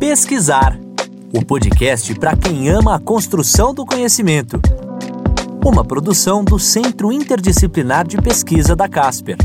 Pesquisar o podcast para quem ama a construção do conhecimento. Uma produção do Centro Interdisciplinar de Pesquisa da Casper.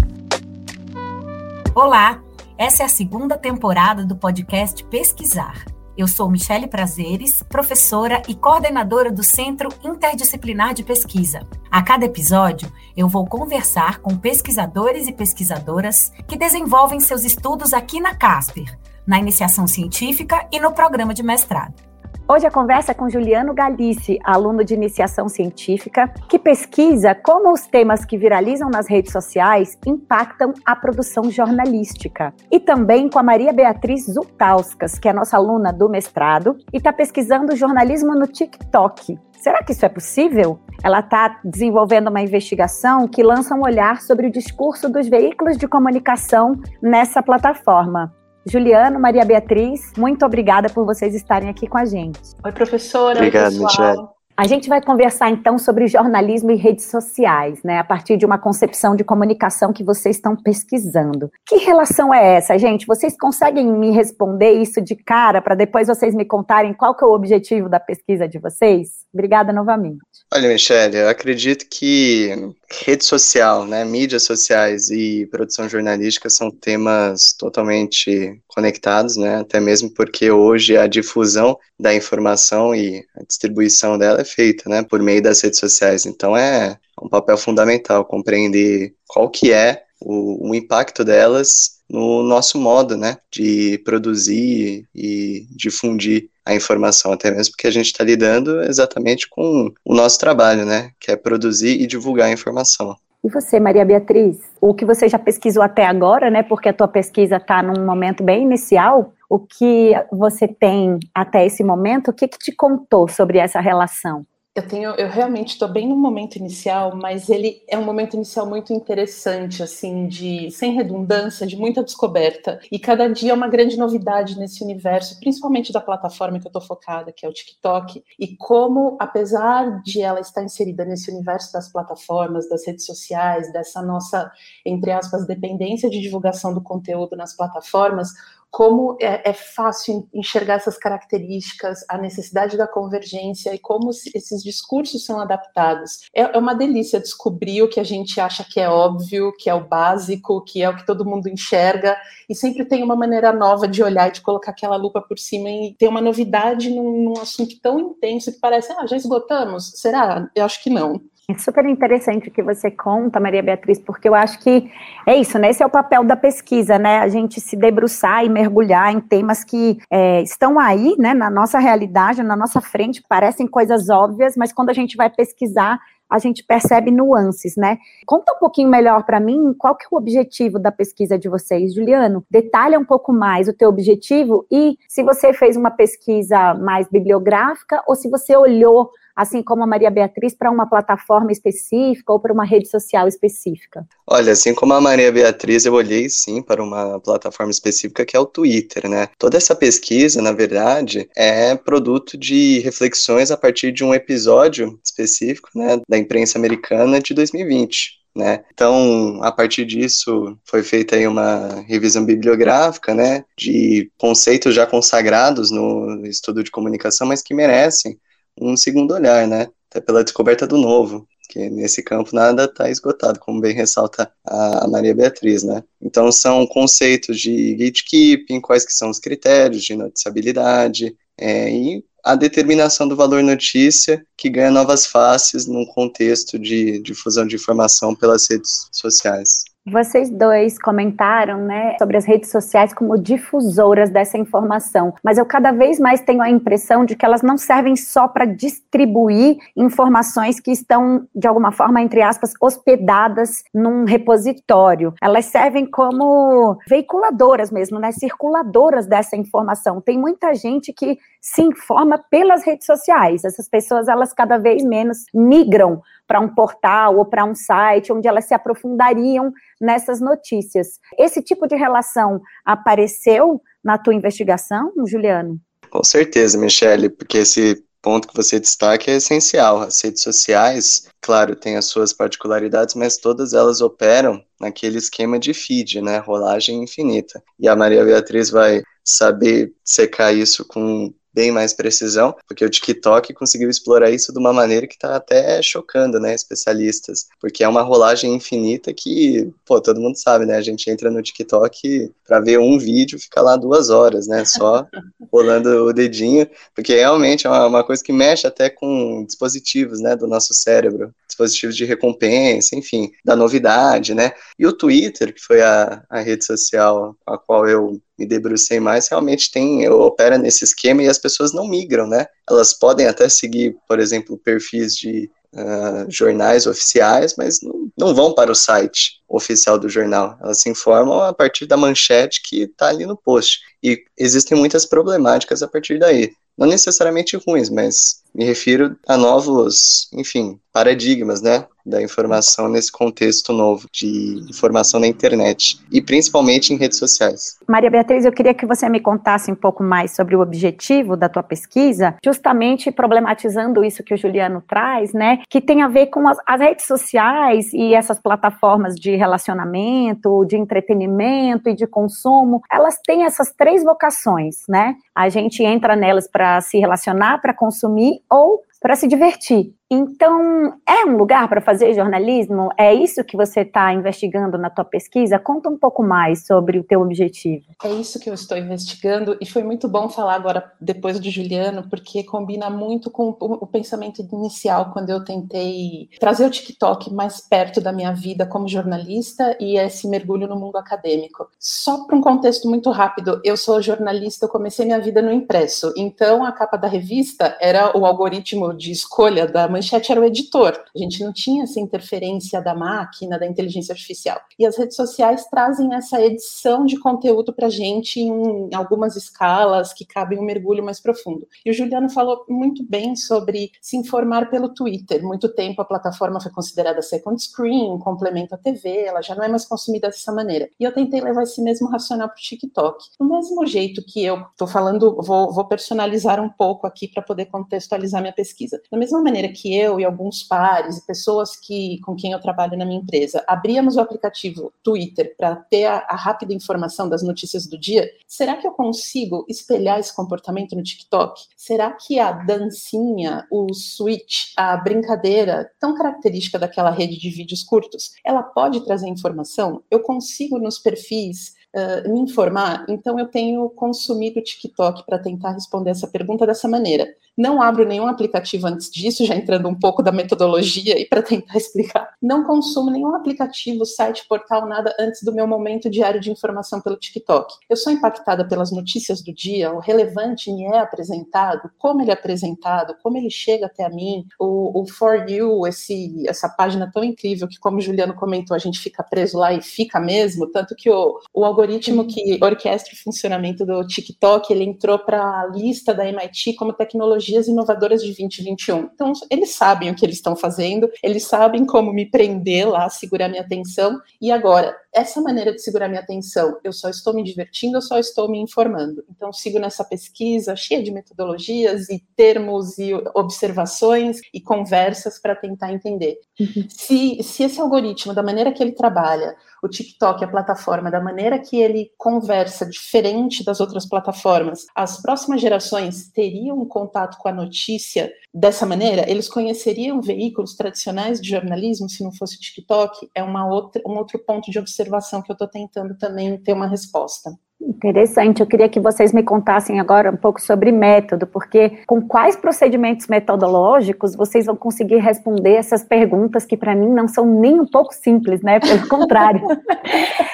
Olá, essa é a segunda temporada do podcast Pesquisar. Eu sou Michele Prazeres, professora e coordenadora do Centro Interdisciplinar de Pesquisa. A cada episódio, eu vou conversar com pesquisadores e pesquisadoras que desenvolvem seus estudos aqui na Casper, na iniciação científica e no programa de mestrado. Hoje a conversa é com Juliano Galice, aluno de iniciação científica, que pesquisa como os temas que viralizam nas redes sociais impactam a produção jornalística. E também com a Maria Beatriz Zultauskas, que é nossa aluna do mestrado e está pesquisando jornalismo no TikTok. Será que isso é possível? Ela está desenvolvendo uma investigação que lança um olhar sobre o discurso dos veículos de comunicação nessa plataforma. Juliano, Maria Beatriz, muito obrigada por vocês estarem aqui com a gente. Oi, professora. Obrigado, Michelle. A gente vai conversar então sobre jornalismo e redes sociais, né? A partir de uma concepção de comunicação que vocês estão pesquisando. Que relação é essa, gente? Vocês conseguem me responder isso de cara para depois vocês me contarem qual que é o objetivo da pesquisa de vocês? Obrigada novamente. Olha, Michelle, eu acredito que rede social, né, mídias sociais e produção jornalística são temas totalmente conectados, né, até mesmo porque hoje a difusão da informação e a distribuição dela feita, né, por meio das redes sociais. Então é um papel fundamental compreender qual que é o, o impacto delas no nosso modo, né, de produzir e difundir a informação, até mesmo porque a gente está lidando exatamente com o nosso trabalho, né? Que é produzir e divulgar a informação. E você, Maria Beatriz? O que você já pesquisou até agora, né? Porque a tua pesquisa está num momento bem inicial. O que você tem até esse momento? O que, que te contou sobre essa relação? Eu tenho, eu realmente estou bem no momento inicial, mas ele é um momento inicial muito interessante, assim, de sem redundância, de muita descoberta. E cada dia é uma grande novidade nesse universo, principalmente da plataforma que eu estou focada, que é o TikTok. E como, apesar de ela estar inserida nesse universo das plataformas, das redes sociais, dessa nossa, entre aspas, dependência de divulgação do conteúdo nas plataformas, como é, é, fácil enxergar essas características, a necessidade da convergência e como esses discursos são adaptados. É, é, uma delícia descobrir o que a gente acha que é óbvio, que é o básico, que é o que todo mundo enxerga, e sempre tem uma maneira nova de olhar e de colocar aquela lupa por cima e ter uma novidade num, num assunto tão intenso que parece, ah, já esgotamos? Será? Eu acho que não. É super interessante o que você conta, Maria Beatriz, porque eu acho que é isso, né? Esse é o papel da pesquisa, né? A gente se debruçar e mergulhar em temas que é, estão aí, né, na nossa realidade, na nossa frente, parecem coisas óbvias, mas quando a gente vai pesquisar, a gente percebe nuances, né? Conta um pouquinho melhor para mim qual que é o objetivo da pesquisa de vocês, Juliano. Detalha um pouco mais o teu objetivo e se você fez uma pesquisa mais bibliográfica ou se você olhou assim como a Maria Beatriz, para uma plataforma específica ou para uma rede social específica? Olha, assim como a Maria Beatriz, eu olhei sim para uma plataforma específica que é o Twitter, né? Toda essa pesquisa, na verdade, é produto de reflexões a partir de um episódio específico, né, da imprensa americana de 2020. Né? Então, a partir disso, foi feita aí uma revisão bibliográfica, né, de conceitos já consagrados no estudo de comunicação, mas que merecem um segundo olhar, né? Até pela descoberta do novo, que nesse campo nada está esgotado, como bem ressalta a Maria Beatriz, né? Então são conceitos de gatekeeping, quais que são os critérios de noticiabilidade, é, e a determinação do valor notícia que ganha novas faces num contexto de difusão de informação pelas redes sociais. Vocês dois comentaram, né, sobre as redes sociais como difusoras dessa informação, mas eu cada vez mais tenho a impressão de que elas não servem só para distribuir informações que estão, de alguma forma, entre aspas, hospedadas num repositório. Elas servem como veiculadoras mesmo, né, circuladoras dessa informação. Tem muita gente que se informa pelas redes sociais. Essas pessoas, elas cada vez menos migram para um portal ou para um site onde elas se aprofundariam nessas notícias. Esse tipo de relação apareceu na tua investigação, Juliano? Com certeza, Michele, porque esse ponto que você destaca é essencial. As redes sociais, claro, têm as suas particularidades, mas todas elas operam naquele esquema de feed, né, rolagem infinita. E a Maria Beatriz vai saber secar isso com bem mais precisão, porque o TikTok conseguiu explorar isso de uma maneira que está até chocando, né, especialistas, porque é uma rolagem infinita que, pô, todo mundo sabe, né, a gente entra no TikTok para ver um vídeo, fica lá duas horas, né, só rolando o dedinho, porque realmente é uma, uma coisa que mexe até com dispositivos, né, do nosso cérebro, dispositivos de recompensa, enfim, da novidade, né, e o Twitter, que foi a, a rede social a qual eu me debrucei mais, realmente tem, opera nesse esquema e as pessoas não migram, né? Elas podem até seguir, por exemplo, perfis de uh, jornais oficiais, mas não, não, vão para o site oficial do jornal. Elas se informam a partir da manchete que está ali no post. E existem muitas problemáticas a partir daí. Não necessariamente ruins, mas me refiro a novos, enfim, paradigmas, né? da informação nesse contexto novo de informação na internet e principalmente em redes sociais. Maria Beatriz, eu queria que você me contasse um pouco mais sobre o objetivo da tua pesquisa, justamente problematizando isso que o Juliano traz, né, que tem a ver com as, as redes sociais e essas plataformas de relacionamento, de entretenimento e de consumo, elas têm essas três vocações, né? A gente entra nelas para se relacionar, para consumir ou para se divertir. Então, é um lugar para fazer jornalismo? É isso que você está investigando na tua pesquisa? Conta um pouco mais sobre o teu objetivo. É isso que eu estou investigando e foi muito bom falar agora depois de Juliano, porque combina muito com o pensamento inicial quando eu tentei trazer o TikTok mais perto da minha vida como jornalista e esse mergulho no mundo acadêmico. Só para um contexto muito rápido, eu sou jornalista, eu comecei minha vida no impresso, então a capa da revista era o algoritmo de escolha da manchete era o editor. A gente não tinha essa interferência da máquina, da inteligência artificial. E as redes sociais trazem essa edição de conteúdo para a gente em algumas escalas que cabem um mergulho mais profundo. E o Juliano falou muito bem sobre se informar pelo Twitter. Muito tempo a plataforma foi considerada second screen, complemento à TV, ela já não é mais consumida dessa maneira. E eu tentei levar esse mesmo racional para o TikTok. Do mesmo jeito que eu estou falando, vou, vou personalizar um pouco aqui para poder contextualizar minha pesquisa. Da mesma maneira que que eu e alguns pares e pessoas que com quem eu trabalho na minha empresa abríamos o aplicativo Twitter para ter a, a, rápida informação das notícias do dia, será que eu consigo espelhar esse comportamento no TikTok? Será que a dancinha, o switch, a brincadeira tão característica daquela rede de vídeos curtos, ela pode trazer informação? Eu consigo nos perfis Uh, me informar, então eu tenho consumido o TikTok para tentar responder essa pergunta dessa maneira. Não abro nenhum aplicativo antes disso, já entrando um pouco da metodologia e para tentar explicar. Não consumo nenhum aplicativo, site, portal, nada antes do meu momento diário de informação pelo TikTok. Eu sou impactada pelas notícias do dia, o relevante me é apresentado, como ele é apresentado, como ele chega até a mim, o, o For You, esse, essa página tão incrível que, como o Juliano comentou, a gente fica preso lá e fica mesmo, tanto que o, o algoritmo que orquestra o funcionamento do TikTok, ele entrou para a lista da MIT como tecnologia tecnologias inovadoras de 2021. Então, eles sabem o que eles estão fazendo, eles sabem como me prender lá, segurar minha atenção. E agora, essa maneira de segurar minha atenção, eu só estou me divertindo, eu só estou me informando. Então, sigo nessa pesquisa cheia de metodologias e termos e observações e conversas para tentar entender. Uhum. Se, se esse algoritmo, da maneira que ele trabalha, o TikTok, a plataforma, da maneira que ele conversa diferente das outras plataformas, as próximas gerações teriam contato com a notícia dessa maneira? Eles conheceriam veículos tradicionais de jornalismo se não fosse o TikTok? É uma outra, um outro ponto de observação que eu estou tentando também ter uma resposta. Interessante, eu queria que vocês me contassem agora um pouco sobre método, porque com quais procedimentos metodológicos vocês vão conseguir responder essas perguntas que para mim não são nem um pouco simples, né? Pelo contrário,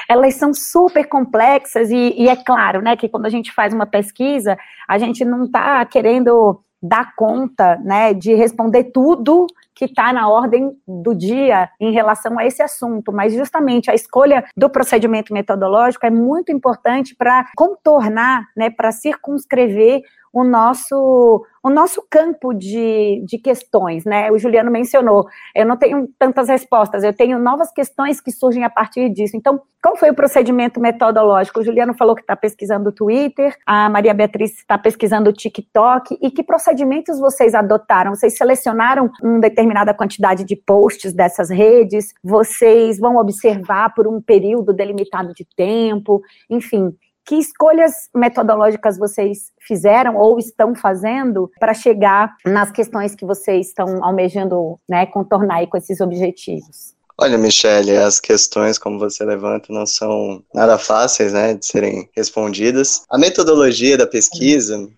elas são super complexas e, e, é claro, né, que quando a gente faz uma pesquisa, a gente não está querendo dar conta, né, de responder tudo que está na ordem do dia em relação a esse assunto, mas justamente a escolha do procedimento metodológico é muito importante para contornar, né, para circunscrever o nosso, o nosso campo de, de questões, né? O Juliano mencionou, eu não tenho tantas respostas, eu tenho novas questões que surgem a partir disso. Então, qual foi o procedimento metodológico? O Juliano falou que está pesquisando o Twitter, a Maria Beatriz está pesquisando o TikTok, e que procedimentos vocês adotaram? Vocês selecionaram uma determinada quantidade de posts dessas redes? Vocês vão observar por um período delimitado de tempo? Enfim, que escolhas metodológicas vocês fizeram ou estão fazendo para chegar nas questões que vocês estão almejando né, contornar com esses objetivos? Olha, Michele, as questões, como você levanta, não são nada fáceis, né, de serem respondidas. A metodologia da pesquisa,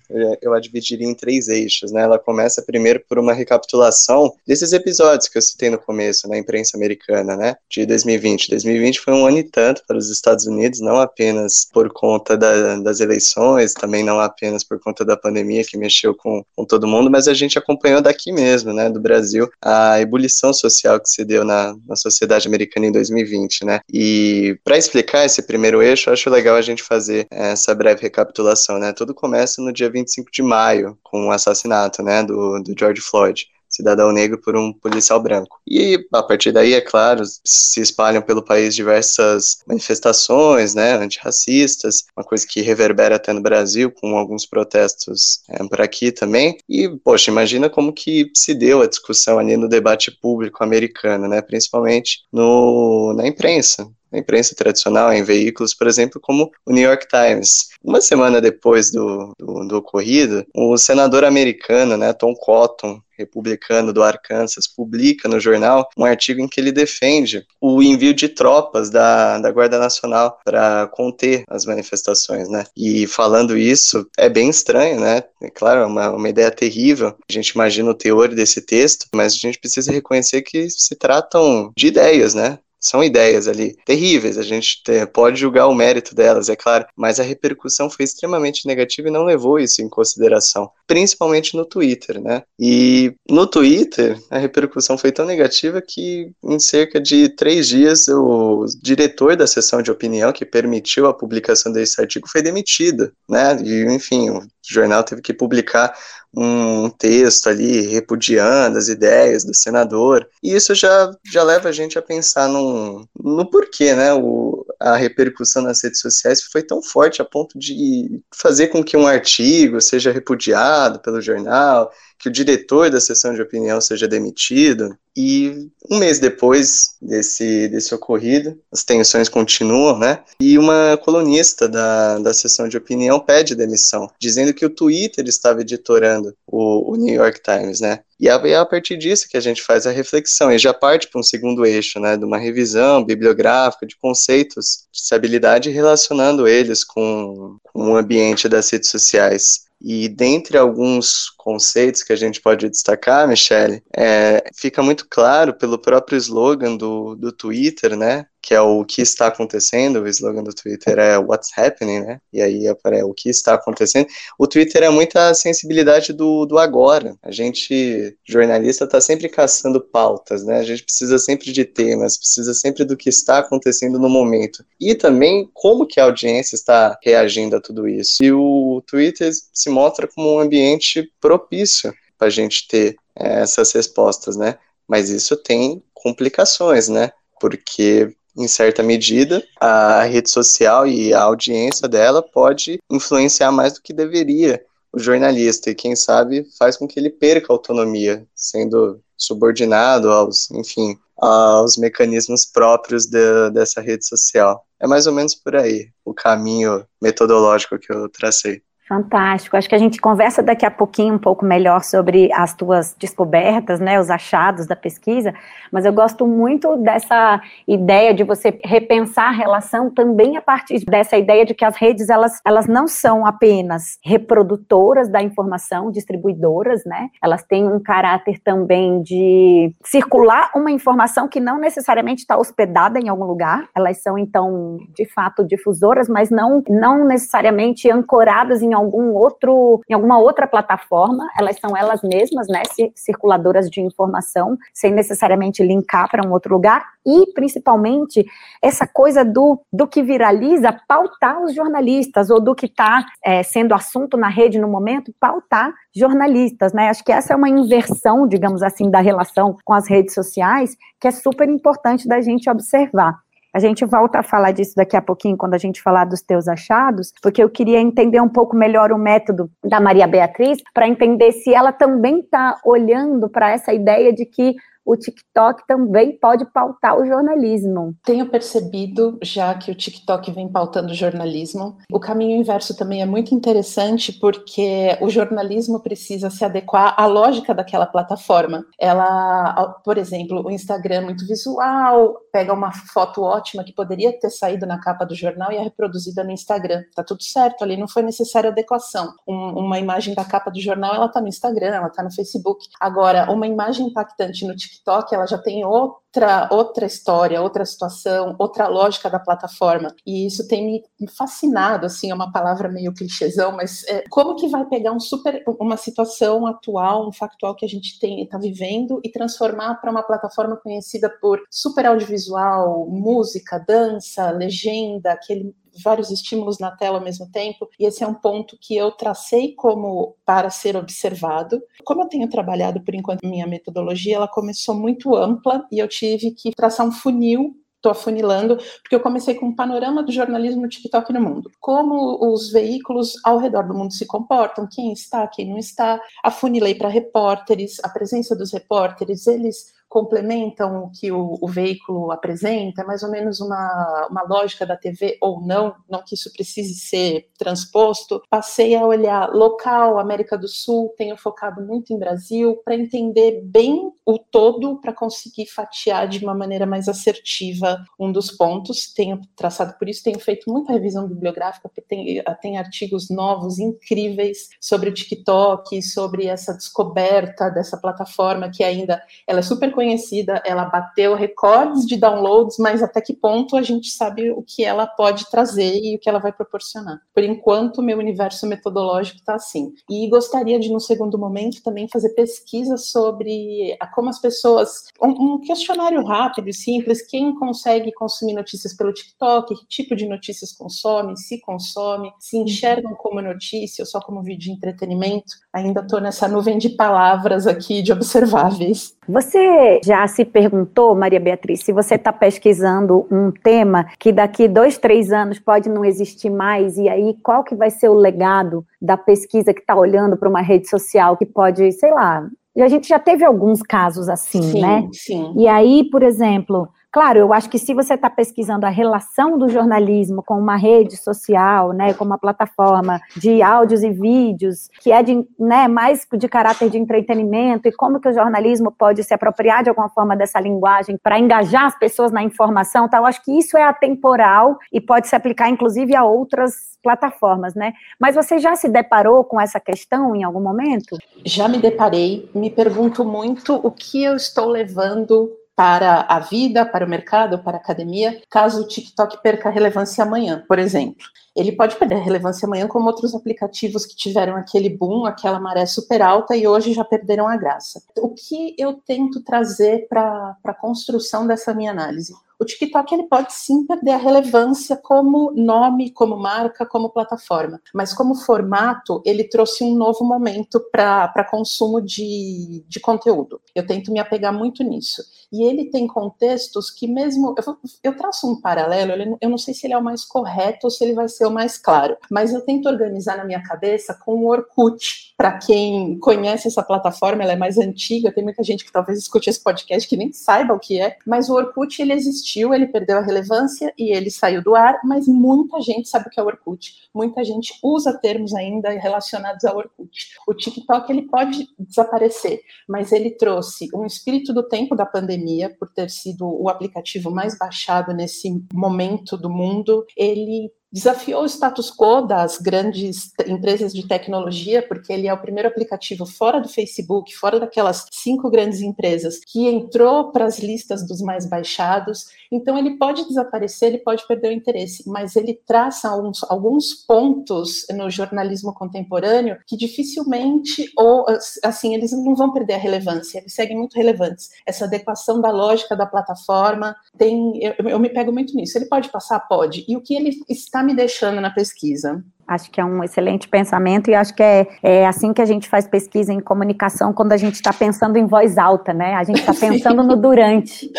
eu a dividiria em três eixos, né? Ela começa primeiro por uma recapitulação desses episódios que eu citei no começo, na imprensa americana, né, de 2020. 2020 foi um ano e tanto para os Estados Unidos, não apenas por conta da, das eleições, também não apenas por conta da pandemia que mexeu com, com todo mundo, mas a gente acompanhou daqui mesmo, né, do Brasil, a ebulição social que se deu na, na sociedade sociedade americana em 2020, né? E para explicar esse primeiro eixo, acho legal a gente fazer essa breve recapitulação, né? Tudo começa no dia 25 de maio, com o assassinato, né, do, do George Floyd cidadão negro por um policial branco. E a partir daí, é claro, se espalham pelo país diversas manifestações, né, antirracistas, uma coisa que reverbera até no Brasil, com alguns protestos é, por aqui também. E, poxa, imagina como que se deu a discussão ali no debate público americano, né, principalmente no, na imprensa na imprensa tradicional, em veículos, por exemplo, como o New York Times. Uma semana depois do, do, do ocorrido, o senador americano, né, Tom Cotton, republicano do Arkansas, publica no jornal um artigo em que ele defende o envio de tropas da, da Guarda Nacional para conter as manifestações, né? E falando isso, é bem estranho, né? É claro, é uma, uma ideia terrível. A gente imagina o teor desse texto, mas a gente precisa reconhecer que se tratam de ideias, né? São ideias ali terríveis, a gente pode julgar o mérito delas, é claro, mas a repercussão foi extremamente negativa e não levou isso em consideração, principalmente no Twitter, né? E no Twitter, a repercussão foi tão negativa que em cerca de três dias o diretor da seção de opinião que permitiu a publicação desse artigo foi demitido, né? E enfim, o jornal teve que publicar um texto ali repudiando as ideias do senador. E isso já, já leva a gente a pensar num, no porquê, né? O, a repercussão nas redes sociais foi tão forte a ponto de fazer com que um artigo seja repudiado pelo jornal, que o diretor da sessão de opinião seja demitido. E um mês depois desse, desse ocorrido, as tensões continuam, né? E uma colunista da, da sessão de opinião pede demissão, dizendo que o Twitter estava editorando o, o New York Times, né? E é a partir disso que a gente faz a reflexão e já parte para um segundo eixo, né, de uma revisão bibliográfica de conceitos de estabilidade relacionando eles com, o ambiente das redes sociais. E dentre alguns conceitos que a gente pode destacar, Michele, é, fica muito claro pelo próprio slogan do, do Twitter, né? Que é o que está acontecendo, o slogan do Twitter é What's Happening, né? E aí é o que está acontecendo. O Twitter é muita sensibilidade do, do agora. A gente, jornalista, está sempre caçando pautas, né? A gente precisa sempre de temas, precisa sempre do que está acontecendo no momento. E também como que a audiência está reagindo a tudo isso. E o Twitter se mostra como um ambiente propício para a gente ter é, essas respostas, né? Mas isso tem complicações, né? Porque em certa medida, a rede social e a audiência dela pode influenciar mais do que deveria o jornalista e quem sabe faz com que ele perca a autonomia, sendo subordinado aos, enfim, aos mecanismos próprios de, dessa rede social. É mais ou menos por aí o caminho metodológico que eu tracei. Fantástico. Acho que a gente conversa daqui a pouquinho um pouco melhor sobre as tuas descobertas, né, os achados da pesquisa, mas eu gosto muito dessa ideia de você repensar a relação também a partir dessa ideia de que as redes elas, elas não são apenas reprodutoras da informação, distribuidoras, né? Elas têm um caráter também de circular uma informação que não necessariamente está hospedada em algum lugar. Elas são então, de fato, difusoras, mas não não necessariamente ancoradas em algum outro, em alguma outra plataforma, elas são elas mesmas, né, circuladoras de informação, sem necessariamente linkar para um outro lugar, e principalmente essa coisa do, do que viraliza, pautar os jornalistas, ou do que está é, sendo assunto na rede no momento, pautar jornalistas, né, acho que essa é uma inversão, digamos assim, da relação com as redes sociais, que é super importante da gente observar. A gente volta a falar disso daqui a pouquinho, quando a gente falar dos teus achados, porque eu queria entender um pouco melhor o método da Maria Beatriz, para entender se ela também está olhando para essa ideia de que o TikTok também pode pautar o jornalismo. Tenho percebido, já que o TikTok vem pautando o jornalismo, o caminho inverso também é muito interessante, porque o jornalismo precisa se adequar à lógica daquela plataforma. Ela, por exemplo, o Instagram é muito visual, pega uma foto ótima que poderia ter saído na capa do jornal e é reproduzida no Instagram. Tá tudo certo, ali não foi necessária adequação. Um, uma imagem da capa do jornal, ela tá no Instagram, ela tá no Facebook. Agora, uma imagem impactante no TikTok, ela já tem outra, outra história, outra situação, outra lógica da plataforma. E isso tem me fascinado, assim, é uma palavra meio clichêzão, mas é, como que vai pegar um super, uma situação atual, um factual que a gente tem está vivendo e transformar para uma plataforma conhecida por super audiovisual, música, dança, legenda, aquele vários estímulos na tela ao mesmo tempo, e esse é um ponto que eu tracei como para ser observado. Como eu tenho trabalhado por enquanto minha metodologia, ela começou muito ampla e eu tive que traçar um funil estou afunilando, porque eu comecei com um panorama do jornalismo no TikTok no mundo. Como os veículos ao redor do mundo se comportam, quem está, quem não está. Afunilei para repórteres, a presença dos repórteres, eles complementam o que o, o, veículo apresenta, é mais ou menos uma, uma lógica da TV ou não, não que isso precise ser transposto. Passei a olhar local, América do Sul, tenho focado muito em Brasil, para entender bem o todo, para conseguir fatiar de uma maneira mais assertiva um dos pontos. Tenho traçado por isso, tenho feito muita revisão bibliográfica, tem, tem artigos novos, incríveis, sobre o TikTok, sobre essa descoberta dessa plataforma que ainda ela é super conhecida, ela bateu recordes de downloads, mas até que ponto a gente sabe o que ela pode trazer e o que ela vai proporcionar. Por enquanto, meu universo metodológico está assim. E gostaria de, no segundo momento, também fazer pesquisa sobre como as pessoas. Um, um questionário rápido e simples: quem consegue consumir notícias pelo TikTok, que tipo de notícias consome, se consome, se enxergam como notícia ou só como vídeo de entretenimento. Ainda estou nessa nuvem de palavras aqui, de observáveis. Você já se perguntou, Maria Beatriz, se você está pesquisando um tema que daqui dois, três anos pode não existir mais, e aí qual que vai ser o legado da pesquisa que está olhando para uma rede social que pode, sei lá, e a gente já teve alguns casos assim, sim, né? Sim. E aí, por exemplo, Claro, eu acho que se você está pesquisando a relação do jornalismo com uma rede social, né, com uma plataforma de áudios e vídeos, que é de, né, mais de caráter de entretenimento, e como que o jornalismo pode se apropriar de alguma forma dessa linguagem para engajar as pessoas na informação, tá? eu acho que isso é atemporal e pode se aplicar, inclusive, a outras plataformas, né? Mas você já se deparou com essa questão em algum momento? Já me deparei, me pergunto muito o que eu estou levando para a vida, para o mercado, para a academia, caso o TikTok perca relevância amanhã, por exemplo. Ele pode perder relevância amanhã, como outros aplicativos que tiveram aquele boom, aquela maré super alta e hoje já perderam a graça. O que eu tento trazer para a construção dessa minha análise? O TikTok ele pode sim perder a relevância como nome, como marca, como plataforma, mas como formato, ele trouxe um novo momento para consumo de, de conteúdo. Eu tento me apegar muito nisso. E ele tem contextos que, mesmo. Eu, eu traço um paralelo, eu não sei se ele é o mais correto ou se ele vai ser o mais claro, mas eu tento organizar na minha cabeça com o Orkut. Para quem conhece essa plataforma, ela é mais antiga, tem muita gente que talvez escute esse podcast que nem saiba o que é, mas o Orkut ele existiu existiu, ele perdeu a relevância e ele saiu do ar, mas muita gente sabe o que é Orkut. Muita gente usa termos ainda relacionados ao Orkut. O TikTok ele pode desaparecer, mas ele trouxe um espírito do tempo da pandemia, por ter sido o aplicativo mais baixado nesse momento do mundo. Ele desafiou o status quo das grandes empresas de tecnologia, porque ele é o primeiro aplicativo fora do Facebook, fora daquelas cinco grandes empresas, que entrou para as listas dos mais baixados. Então, ele pode desaparecer, ele pode perder o interesse, mas ele traça alguns, alguns pontos no jornalismo contemporâneo que dificilmente, ou assim, eles não vão perder a relevância, eles seguem muito relevantes. Essa adequação da lógica da plataforma, tem, eu, eu me pego muito nisso. Ele pode passar? Pode. E o que ele está me deixando na pesquisa? Acho que é um excelente pensamento e acho que é, é assim que a gente faz pesquisa em comunicação quando a gente está pensando em voz alta, né? A gente está pensando no durante.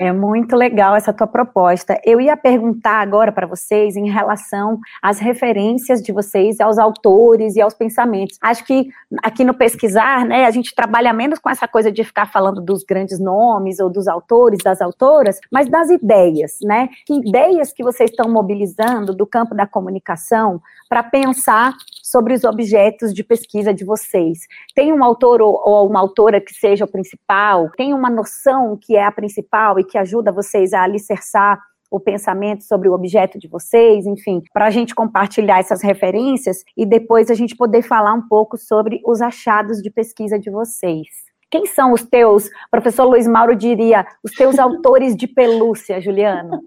É muito legal essa tua proposta. Eu ia perguntar agora para vocês em relação às referências de vocês aos autores e aos pensamentos. Acho que aqui no pesquisar, né, a gente trabalha menos com essa coisa de ficar falando dos grandes nomes ou dos autores, das autoras, mas das ideias, né? Que ideias que vocês estão mobilizando do campo da comunicação para pensar sobre os objetos de pesquisa de vocês. Tem um autor ou, ou uma autora que seja o principal? Tem uma noção que é a principal e que ajuda vocês a alicerçar o pensamento sobre o objeto de vocês, enfim, para a gente compartilhar essas referências e depois a gente poder falar um pouco sobre os achados de pesquisa de vocês. Quem são os teus, professor Luiz Mauro diria, os teus autores de pelúcia, Juliano?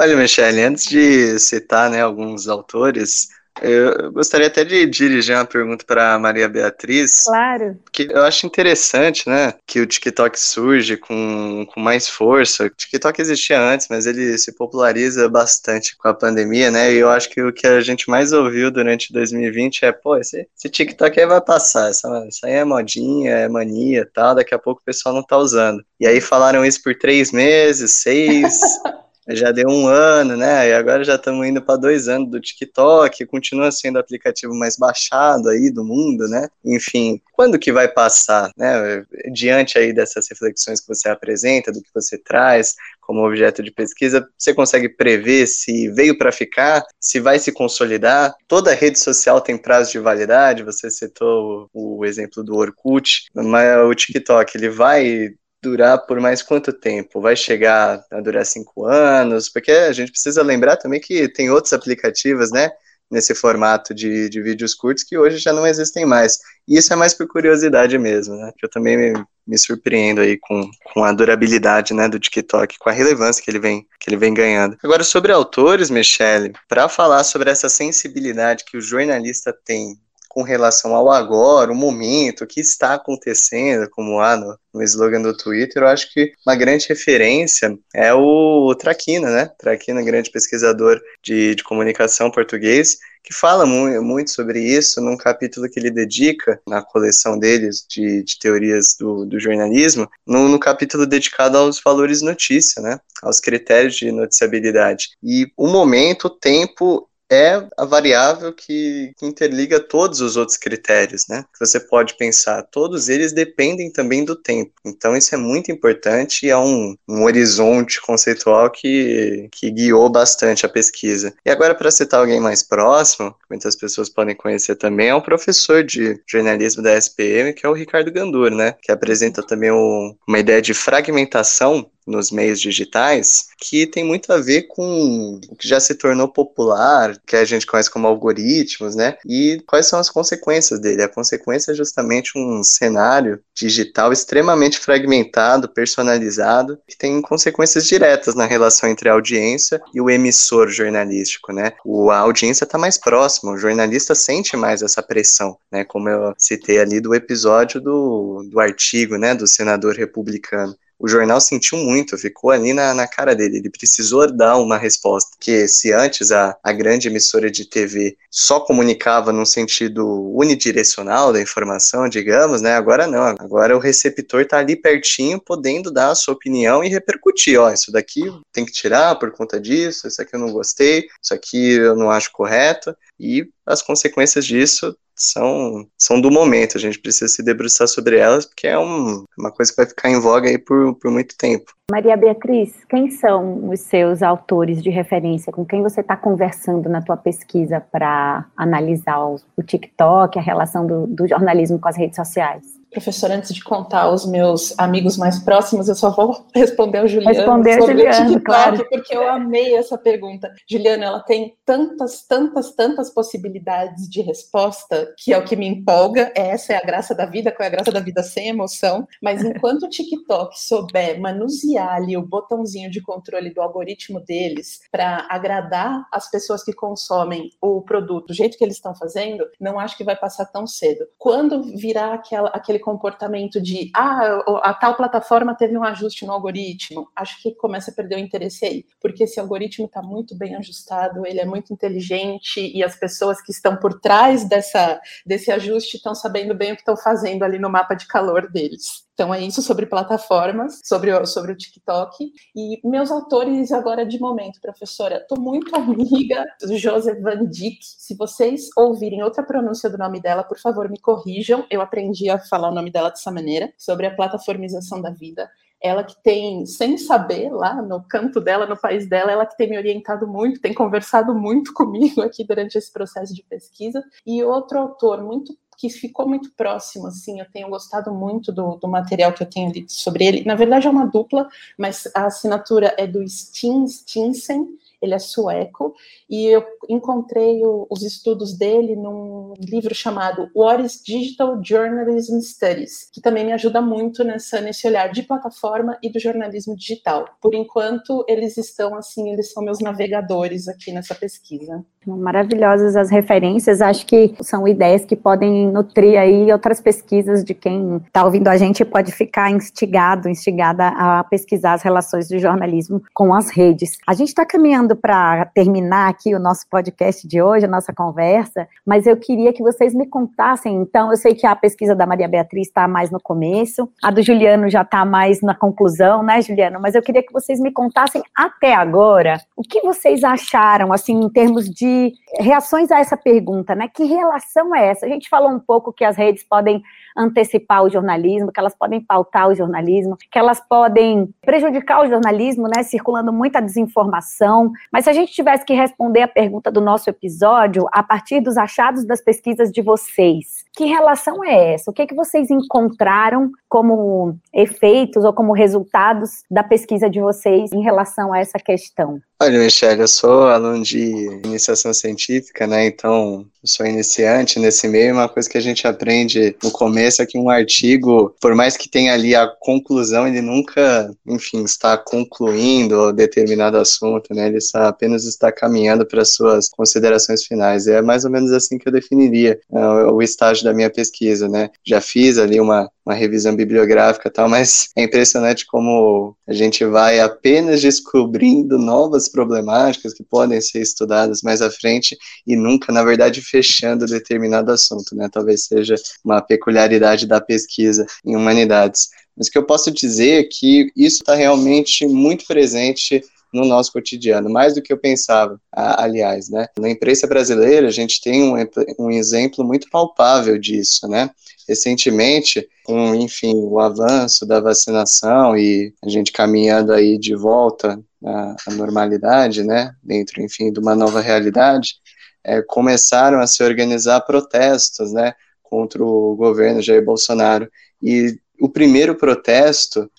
Olha, Michele, antes de citar né, alguns autores, eu gostaria até de dirigir uma pergunta para Maria Beatriz. Claro. Que eu acho interessante, né, que o TikTok surge com, com mais força. O TikTok existia antes, mas ele se populariza bastante com a pandemia, né? E eu acho que o que a gente mais ouviu durante 2020 é, pô, esse, esse TikTok aí vai passar, essa, isso aí é modinha, é mania, tal. Daqui a pouco o pessoal não tá usando. E aí falaram isso por três meses, seis. já deu um ano, né? E agora já estamos indo para dois anos do TikTok, continua sendo o aplicativo mais baixado aí do mundo, né? Enfim, quando que vai passar, né? Diante aí dessas reflexões que você apresenta, do que você traz como objeto de pesquisa, você consegue prever se veio para ficar, se vai se consolidar? Toda rede social tem prazo de validade, você citou o exemplo do Orkut, mas o TikTok, ele vai durar por mais quanto tempo? Vai chegar a durar cinco anos? Porque a gente precisa lembrar também que tem outros aplicativos, né? Nesse formato de, de vídeos curtos que hoje já não existem mais. E isso é mais por curiosidade mesmo, né? Que eu também me, me surpreendo aí com, com a durabilidade né, do TikTok, com a relevância que ele vem, que ele vem ganhando. Agora, sobre autores, Michele, para falar sobre essa sensibilidade que o jornalista tem com relação ao agora, o momento, o que está acontecendo, como há no, no slogan do Twitter, eu acho que uma grande referência é o Traquina, né? Traquina, grande pesquisador de, de comunicação português, que fala muito, muito sobre isso num capítulo que ele dedica na coleção deles de, de teorias do, do jornalismo, no, no, capítulo dedicado aos valores notícia, né? Aos critérios de noticiabilidade. E o momento, o tempo é a variável que, interliga todos os outros critérios, né? Que você pode pensar, todos eles dependem também do tempo. Então isso é muito importante e é um, um horizonte conceitual que, que guiou bastante a pesquisa. E agora, para citar alguém mais próximo, que muitas pessoas podem conhecer também, é um professor de jornalismo da SPM, que é o Ricardo Gandur, né? Que apresenta também o, uma ideia de fragmentação nos meios digitais, que tem muito a ver com o que já se tornou popular, que a gente conhece como algoritmos, né? E quais são as consequências dele? A consequência é justamente um cenário digital extremamente fragmentado, personalizado, que tem consequências diretas na relação entre a audiência e o emissor jornalístico, né? O, a audiência está mais próxima, o jornalista sente mais essa pressão, né? Como eu citei ali do episódio do, do artigo, né? Do senador republicano o jornal sentiu muito, ficou ali na, na cara dele. Ele precisou dar uma resposta. Que se antes a, a grande emissora de TV só comunicava num sentido unidirecional da informação, digamos, né? Agora não. Agora o receptor está ali pertinho, podendo dar a sua opinião e repercutir. Ó, isso daqui tem que tirar por conta disso, isso aqui eu não gostei, isso aqui eu não acho correto. E as consequências disso são, são do momento, a gente precisa se debruçar sobre elas, porque é um, uma coisa que vai ficar em voga aí por, por muito tempo. Maria Beatriz, quem são os seus autores de referência? Com quem você está conversando na tua pesquisa para analisar o, o TikTok, a relação do, do jornalismo com as redes sociais? Professor, antes de contar aos meus amigos mais próximos, eu só vou responder ao Juliano responder sobre Juliano, TikTok, claro. porque eu amei essa pergunta. Juliana, ela tem tantas, tantas, tantas possibilidades de resposta, que é o que me empolga, essa é a graça da vida, qual é a graça da vida sem emoção, mas enquanto o TikTok souber manusear ali o botãozinho de controle do algoritmo deles para agradar as pessoas que consomem o produto do jeito que eles estão fazendo, não acho que vai passar tão cedo. Quando virar aquela, aquele aquele comportamento de ah, a tal plataforma teve um ajuste no algoritmo. Acho que começa a perder o interesse aí, porque esse algoritmo está muito bem ajustado, ele é muito inteligente e as pessoas que estão por trás dessa, desse ajuste estão sabendo bem o que estão fazendo ali no mapa de calor deles. Então é isso sobre plataformas, sobre, o, sobre o TikTok. E meus autores agora de momento, professora, estou muito amiga do Joseph Van Dyck. Se vocês ouvirem outra pronúncia do nome dela, por favor, me corrijam. Eu aprendi a falar o nome dela dessa maneira, sobre a plataformização da vida ela que tem, sem saber, lá no canto dela, no país dela, ela que tem me orientado muito, tem conversado muito comigo aqui durante esse processo de pesquisa. E outro autor muito que ficou muito próximo, assim, eu tenho gostado muito do, do material que eu tenho lido sobre ele. Na verdade é uma dupla, mas a assinatura é do Stin Stinsen, ele é sueco, e eu encontrei o, os estudos dele num livro chamado What is Digital Journalism Studies, que também me ajuda muito nessa, nesse olhar de plataforma e do jornalismo digital. Por enquanto, eles estão assim, eles são meus navegadores aqui nessa pesquisa. Maravilhosas as referências, acho que são ideias que podem nutrir aí outras pesquisas de quem está ouvindo a gente pode ficar instigado, instigada a pesquisar as relações do jornalismo com as redes. A gente está caminhando para terminar aqui o nosso podcast de hoje, a nossa conversa, mas eu queria que vocês me contassem, então, eu sei que a pesquisa da Maria Beatriz está mais no começo, a do Juliano já está mais na conclusão, né, Juliano? Mas eu queria que vocês me contassem até agora o que vocês acharam, assim, em termos de reações a essa pergunta, né? Que relação é essa? A gente falou um pouco que as redes podem antecipar o jornalismo, que elas podem pautar o jornalismo, que elas podem prejudicar o jornalismo, né, circulando muita desinformação. Mas se a gente tivesse que responder a pergunta do nosso episódio a partir dos achados das pesquisas de vocês, que relação é essa? O que, é que vocês encontraram como efeitos ou como resultados da pesquisa de vocês em relação a essa questão? Olha, Michelle, eu sou aluno de iniciação científica, né? Então, sou iniciante nesse meio. Uma coisa que a gente aprende no começo é que um artigo, por mais que tenha ali a conclusão, ele nunca, enfim, está concluindo determinado assunto, né? Ele está, apenas está caminhando para suas considerações finais. É mais ou menos assim que eu definiria uh, o estágio da minha pesquisa, né? Já fiz ali uma, uma revisão bibliográfica e tal, mas é impressionante como a gente vai apenas descobrindo novas problemáticas que podem ser estudadas mais à frente e nunca, na verdade, fechando determinado assunto, né? Talvez seja uma peculiaridade da pesquisa em humanidades. Mas o que eu posso dizer é que isso está realmente muito presente no nosso cotidiano, mais do que eu pensava, aliás, né? Na imprensa brasileira, a gente tem um, um exemplo muito palpável disso, né? Recentemente, com, enfim, o avanço da vacinação e a gente caminhando aí de volta à, à normalidade, né, dentro, enfim, de uma nova realidade, é, começaram a se organizar protestos, né, contra o governo Jair Bolsonaro. E o primeiro protesto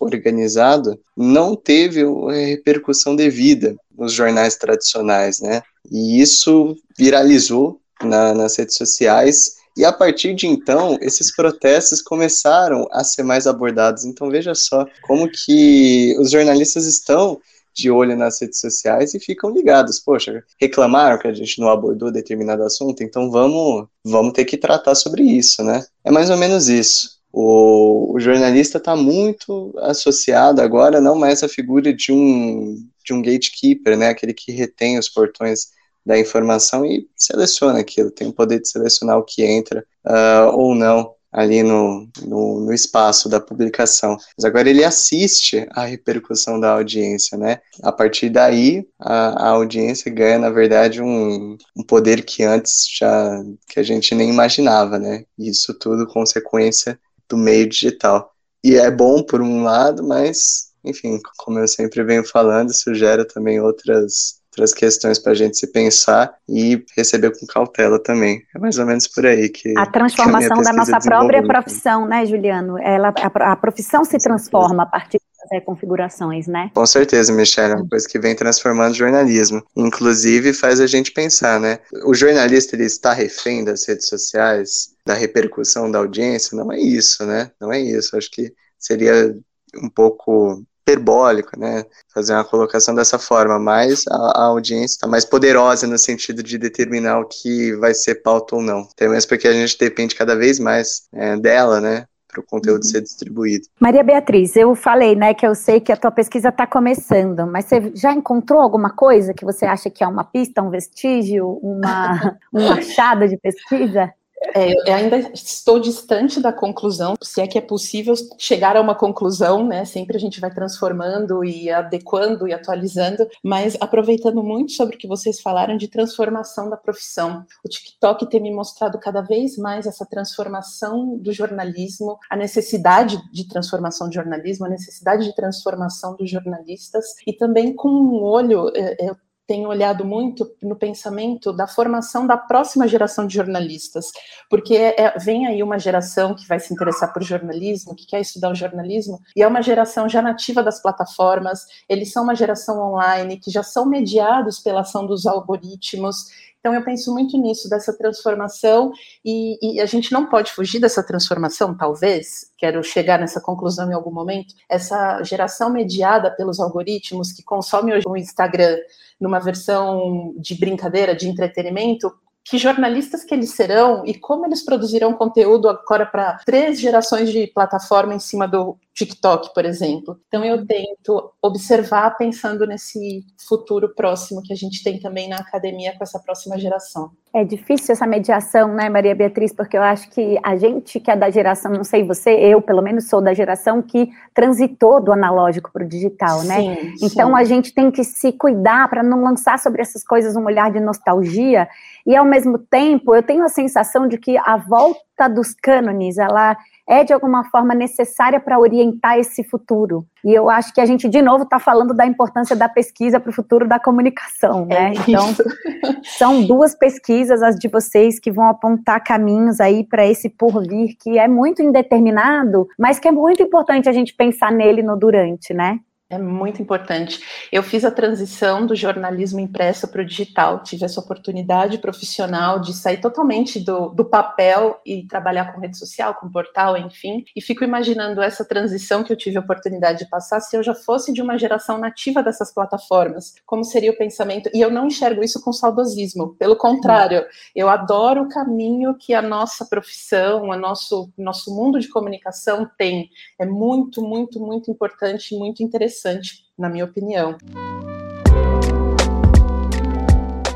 organizado não teve a repercussão devida nos jornais tradicionais, né? E isso viralizou na, nas redes sociais e a partir de então, esses protestos começaram a ser mais abordados. Então veja só como que os jornalistas estão de olho nas redes sociais e ficam ligados. Poxa, reclamaram que a gente não abordou determinado assunto, então vamos, vamos ter que tratar sobre isso, né? É mais ou menos isso. O, o jornalista está muito associado agora não mais à figura de um, de um gatekeeper, né? Aquele que retém os portões da informação e seleciona aquilo, tem o poder de selecionar o que entra uh, ou não ali no, no, no, espaço da publicação. Mas agora ele assiste à repercussão da audiência, né? A partir daí, a, a audiência ganha, na verdade, um, um, poder que antes já, que a gente nem imaginava, né? Isso tudo consequência do meio digital. E é bom por um lado, mas, enfim, como eu sempre venho falando, isso gera também outras outras questões para a gente se pensar e receber com cautela também. É mais ou menos por aí que. A transformação que da nossa própria profissão, né, Juliano? Ela, a, a profissão se transforma a partir das configurações, né? Com certeza, Michelle, é uma coisa que vem transformando o jornalismo. Inclusive faz a gente pensar, né? O jornalista ele está refém das redes sociais, da repercussão da audiência? Não é isso, né? Não é isso. Acho que seria um pouco hiperbólico, né? Fazer uma colocação dessa forma, mas a, a audiência está mais poderosa no sentido de determinar o que vai ser pauta ou não. Até mesmo porque a gente depende cada vez mais é, dela, né? para o conteúdo uhum. ser distribuído. Maria Beatriz, eu falei, né, que eu sei que a tua pesquisa está começando, mas você já encontrou alguma coisa que você acha que é uma pista, um vestígio, uma, um achado de pesquisa? É, eu ainda estou distante da conclusão, se é que é possível chegar a uma conclusão, né? Sempre a gente vai transformando e adequando e atualizando, mas aproveitando muito sobre o que vocês falaram de transformação da profissão. O TikTok tem me mostrado cada vez mais essa transformação do jornalismo, a necessidade de transformação do jornalismo, a necessidade de transformação dos jornalistas e também com um olho, é, eu tenho olhado muito no pensamento da formação da próxima geração de jornalistas, porque é, é, vem aí uma geração que vai se interessar por jornalismo, que quer estudar o jornalismo, e é uma geração já nativa das plataformas, eles são uma geração online, que já são mediados pela ação dos algoritmos, então, eu penso muito nisso, dessa transformação, e, e, a gente não pode fugir dessa transformação, talvez, quero chegar nessa conclusão em algum momento, essa geração mediada pelos algoritmos que consome hoje o Instagram numa versão de brincadeira, de entretenimento, que jornalistas que eles serão e como eles produzirão conteúdo agora para três gerações de plataforma em cima do TikTok, por exemplo. Então eu tento observar pensando nesse futuro próximo que a gente tem também na academia com essa próxima geração. É difícil essa mediação, né, Maria Beatriz, porque eu acho que a gente que é da geração, não sei você, eu pelo menos sou da geração que transitou do analógico para o digital, né? Sim, então sim. a gente tem que se cuidar para não lançar sobre essas coisas um olhar de nostalgia e ao mesmo tempo eu tenho a sensação de que a volta dos cânones, ela é de alguma forma necessária para orientar esse futuro. E eu acho que a gente, de novo, está falando da importância da pesquisa para o futuro da comunicação, né? É então, são duas pesquisas, as de vocês, que vão apontar caminhos aí para esse porvir que é muito indeterminado, mas que é muito importante a gente pensar nele no durante, né? É muito importante. Eu fiz a transição do jornalismo impresso para o digital, tive essa oportunidade profissional de sair totalmente do, do papel e trabalhar com rede social, com portal, enfim. E fico imaginando essa transição que eu tive a oportunidade de passar se eu já fosse de uma geração nativa dessas plataformas. Como seria o pensamento? E eu não enxergo isso com saudosismo, pelo contrário, eu adoro o caminho que a nossa profissão, o nosso, nosso mundo de comunicação tem. É muito, muito, muito importante, muito interessante interessante, na minha opinião.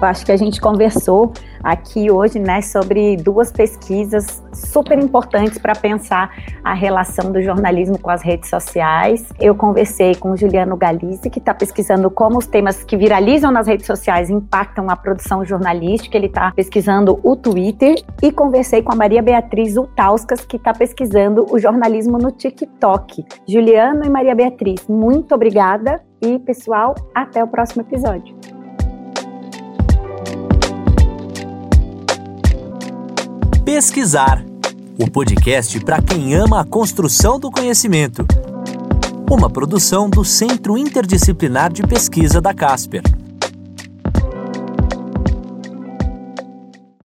Eu acho que a gente conversou aqui hoje, né, sobre duas pesquisas super importantes para pensar a relação do jornalismo com as redes sociais. Eu conversei com o Juliano Galize, que está pesquisando como os temas que viralizam nas redes sociais impactam a produção jornalística. Ele está pesquisando o Twitter e conversei com a Maria Beatriz Utauskas, que está pesquisando o jornalismo no TikTok. Juliano e Maria Beatriz, muito obrigada e pessoal, até o próximo episódio. Pesquisar o podcast para quem ama a construção do conhecimento. Uma produção do Centro Interdisciplinar de Pesquisa da Casper.